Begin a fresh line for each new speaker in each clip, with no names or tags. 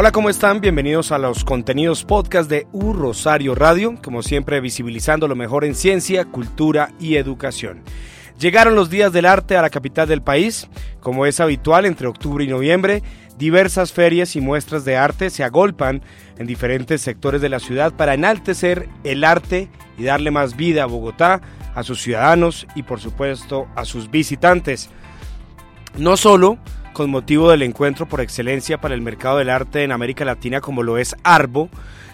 Hola, ¿cómo están? Bienvenidos a los contenidos podcast de U Rosario Radio, como siempre visibilizando lo mejor en ciencia, cultura y educación. Llegaron los días del arte a la capital del país, como es habitual entre octubre y noviembre, diversas ferias y muestras de arte se agolpan en diferentes sectores de la ciudad para enaltecer el arte y darle más vida a Bogotá, a sus ciudadanos y por supuesto a sus visitantes. No solo con motivo del encuentro por excelencia para el mercado del arte en América Latina como lo es Arbo,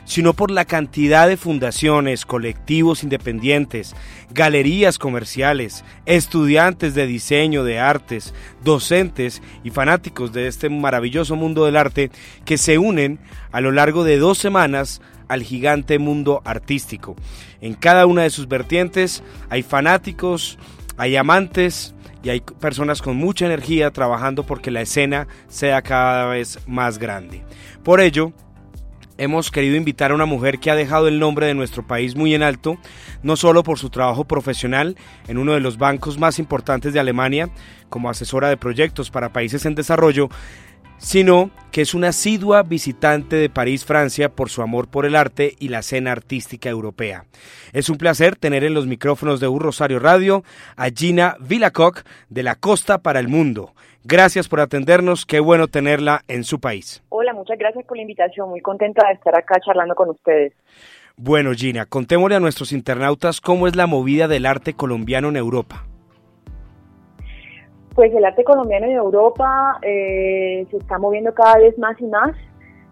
sino por la cantidad de fundaciones, colectivos independientes, galerías comerciales, estudiantes de diseño de artes, docentes y fanáticos de este maravilloso mundo del arte que se unen a lo largo de dos semanas al gigante mundo artístico. En cada una de sus vertientes hay fanáticos, hay amantes, y hay personas con mucha energía trabajando porque la escena sea cada vez más grande. Por ello, hemos querido invitar a una mujer que ha dejado el nombre de nuestro país muy en alto, no solo por su trabajo profesional en uno de los bancos más importantes de Alemania como asesora de proyectos para países en desarrollo, sino que es una asidua visitante de París, Francia, por su amor por el arte y la escena artística europea. Es un placer tener en los micrófonos de Un Rosario Radio a Gina Villacock de la Costa para el Mundo. Gracias por atendernos, qué bueno tenerla en su país.
Hola, muchas gracias por la invitación, muy contenta de estar acá charlando con ustedes.
Bueno, Gina, contémosle a nuestros internautas cómo es la movida del arte colombiano en Europa.
Pues el arte colombiano en Europa eh, se está moviendo cada vez más y más,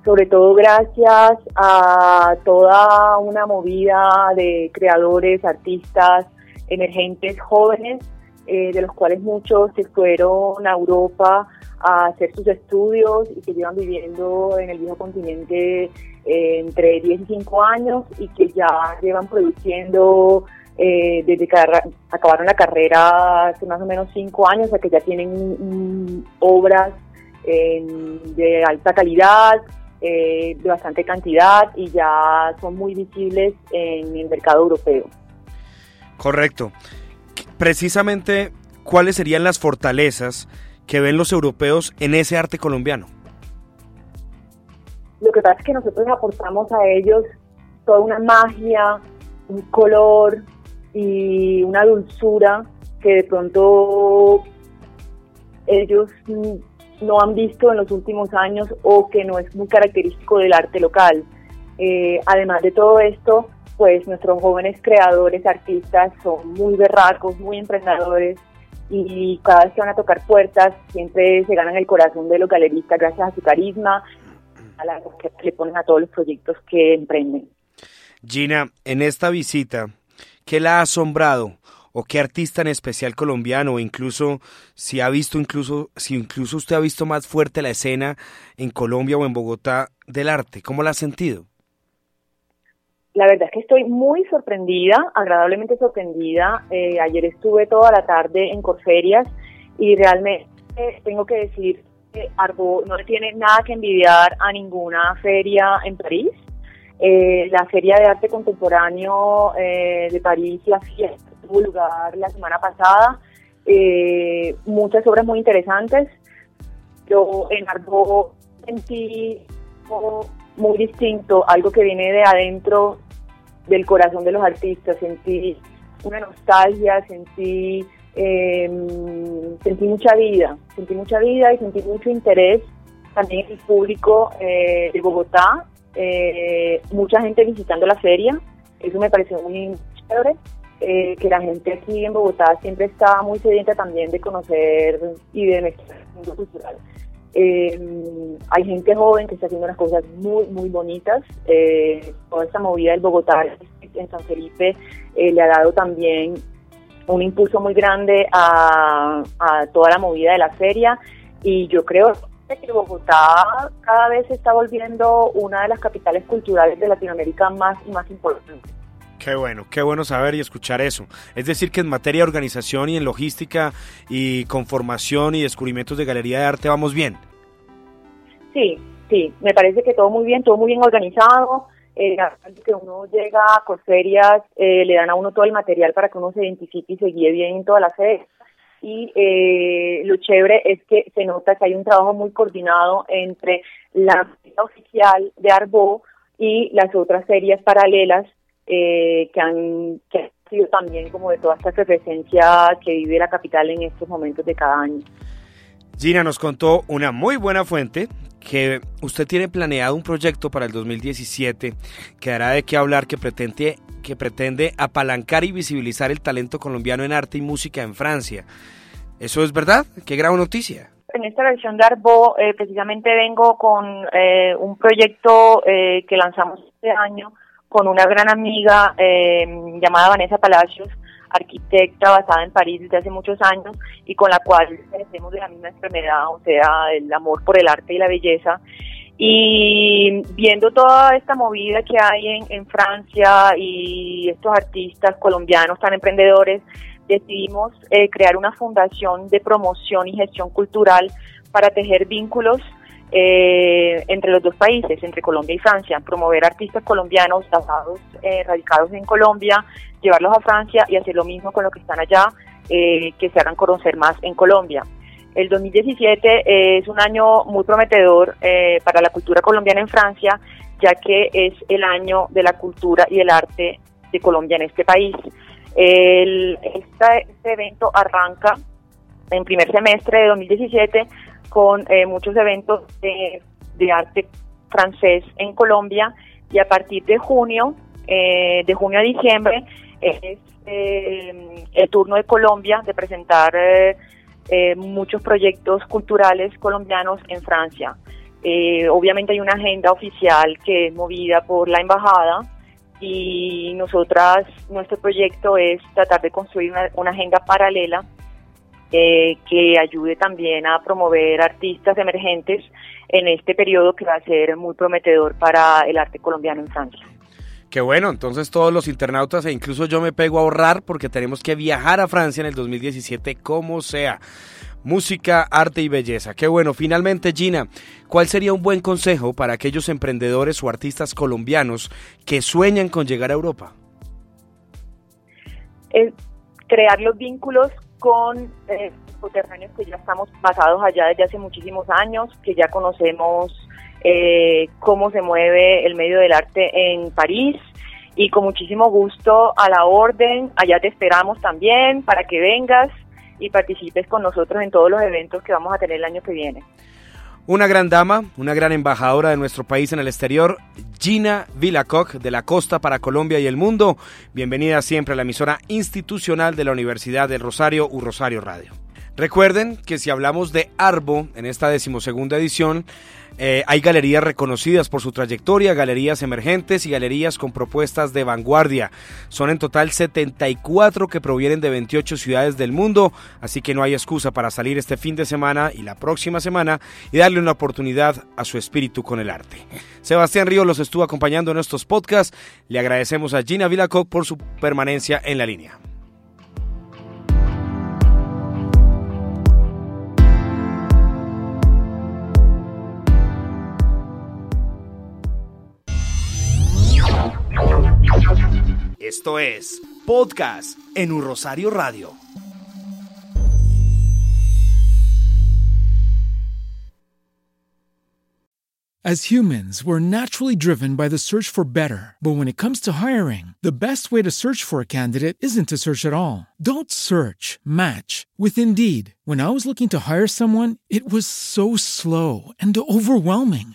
sobre todo gracias a toda una movida de creadores, artistas, emergentes, jóvenes, eh, de los cuales muchos se fueron a Europa a hacer sus estudios y que llevan viviendo en el viejo continente eh, entre 10 y 5 años y que ya llevan produciendo eh, desde que acabaron la carrera hace más o menos cinco años, o que ya tienen obras de alta calidad, eh, de bastante cantidad y ya son muy visibles en el mercado europeo.
Correcto. Precisamente, ¿cuáles serían las fortalezas que ven los europeos en ese arte colombiano?
Lo que pasa es que nosotros aportamos a ellos toda una magia, un color, y una dulzura que de pronto ellos no han visto en los últimos años o que no es muy característico del arte local. Eh, además de todo esto, pues nuestros jóvenes creadores, artistas son muy berracos, muy emprendedores y cada vez que van a tocar puertas siempre se ganan el corazón de los galeristas gracias a su carisma, a la que le ponen a todos los proyectos que emprenden.
Gina, en esta visita ¿Qué la ha asombrado? ¿O qué artista en especial colombiano? O incluso si ha visto, incluso, si incluso usted ha visto más fuerte la escena en Colombia o en Bogotá del arte, ¿cómo la ha sentido?
la verdad es que estoy muy sorprendida, agradablemente sorprendida. Eh, ayer estuve toda la tarde en Corferias y realmente tengo que decir que Arbo no tiene nada que envidiar a ninguna feria en París. Eh, la Feria de Arte Contemporáneo eh, de París, la fiesta, tuvo lugar la semana pasada. muchas obras muy interesantes. Yo en Arbo sentí muy distinto, algo que viene de adentro del corazón de los artistas, sentí una nostalgia, sentí, em, sentí mucha vida, sentí mucha vida y sentí mucho interés también el público eh, de Bogotá, eh, mucha gente visitando la feria, eso me pareció muy chévere. Eh, que la gente aquí en Bogotá siempre está muy sedienta también de conocer y de mezclar el mundo cultural. Eh, hay gente joven que está haciendo unas cosas muy, muy bonitas. Eh, toda esta movida del Bogotá en San Felipe eh, le ha dado también un impulso muy grande a, toda la movida de la feria y yo creo que Bogotá cada vez se está volviendo una de las capitales culturales de Latinoamérica más y más importantes.
Qué bueno, qué bueno saber y escuchar eso. Es decir, que en materia de organización y en logística y conformación y descubrimientos de galería de arte vamos bien.
Sí, sí, me parece que todo muy bien, todo muy bien organizado. Eh, que uno llega a Corferias, eh, le dan a uno todo el material para que uno se identifique y se guíe bien en toda la sede. Y eh, lo chévere es que se nota que hay un trabajo muy coordinado entre la oficial de Arbo y las otras series paralelas eh, que, han, sido también como de toda esta presencia que vive la capital en estos momentos de cada año.
Gina nos contó una muy buena fuente que usted tiene planeado un proyecto para el 2017 que dará de qué hablar que pretende, que pretende apalancar y visibilizar el talento colombiano en arte y música en Francia. ¿Eso es verdad? ¡Qué gran noticia!
En esta versión de Arbo eh, precisamente vengo con eh, un proyecto que lanzamos este año con una gran amiga eh, llamada Vanessa Palacios, arquitecta basada en París desde hace muchos años y con la cual tenemos de la misma enfermedad, o sea, el amor por el arte y la belleza. Y viendo toda esta movida que hay en, en Francia y estos artistas colombianos tan emprendedores, decidimos eh, crear una fundación de promoción y gestión cultural para tejer vínculos eh, entre los dos países, entre Colombia y Francia, promover artistas colombianos basados, eh, radicados en Colombia, llevarlos a Francia y hacer lo mismo con los que están allá, eh, que se hagan conocer más en Colombia. El 2017 es un año muy prometedor para la cultura colombiana en Francia, ya que es el año de la cultura y el arte de Colombia en este país. El, este evento arranca en primer semestre de 2017 con eh, muchos eventos de, arte francés en Colombia y a partir de junio, eh, de junio a diciembre, es eh, el turno de Colombia de presentar muchos proyectos culturales colombianos en Francia. obviamente hay una agenda oficial que es movida por la embajada y nosotras, nuestro proyecto es tratar de construir una agenda paralela eh, que ayude también a promover artistas emergentes en este periodo que va a ser muy prometedor para el arte colombiano en Francia.
Qué bueno, entonces todos los internautas e incluso yo me pego a ahorrar porque tenemos que viajar a Francia en el 2017 como sea. Música, arte y belleza. Qué bueno. Finalmente, Gina, ¿cuál sería un buen consejo para aquellos emprendedores o artistas colombianos que sueñan con llegar a Europa?
crear los vínculos con eh, que ya estamos basados allá desde hace muchísimos años, que ya conocemos eh, cómo se mueve el medio del arte en París y con muchísimo gusto a la orden, allá te esperamos también para que vengas y participes con nosotros en todos los eventos que vamos a tener el año que viene.
Una gran dama, una gran embajadora de nuestro país en el exterior, Gina Vilacoc, de la Costa para Colombia y el mundo. Bienvenida siempre a la emisora institucional de la Universidad del Rosario, U Rosario Radio. Recuerden que si hablamos de Arbo en esta decimosegunda edición, eh, hay galerías reconocidas por su trayectoria, galerías emergentes y galerías con propuestas de vanguardia. Son en total 74 que provienen de 28 ciudades del mundo, así que no hay excusa para salir este fin de semana y la próxima semana y darle una oportunidad a su espíritu con el arte. Sebastián Río los estuvo acompañando en estos podcasts. Le agradecemos a Gina Vilacoc por su permanencia en la línea. Esto es Podcast en un Rosario Radio.
As humans, we're naturally driven by the search for better. But when it comes to hiring, the best way to search for a candidate isn't to search at all. Don't search, match with Indeed. When I was looking to hire someone, it was so slow and overwhelming.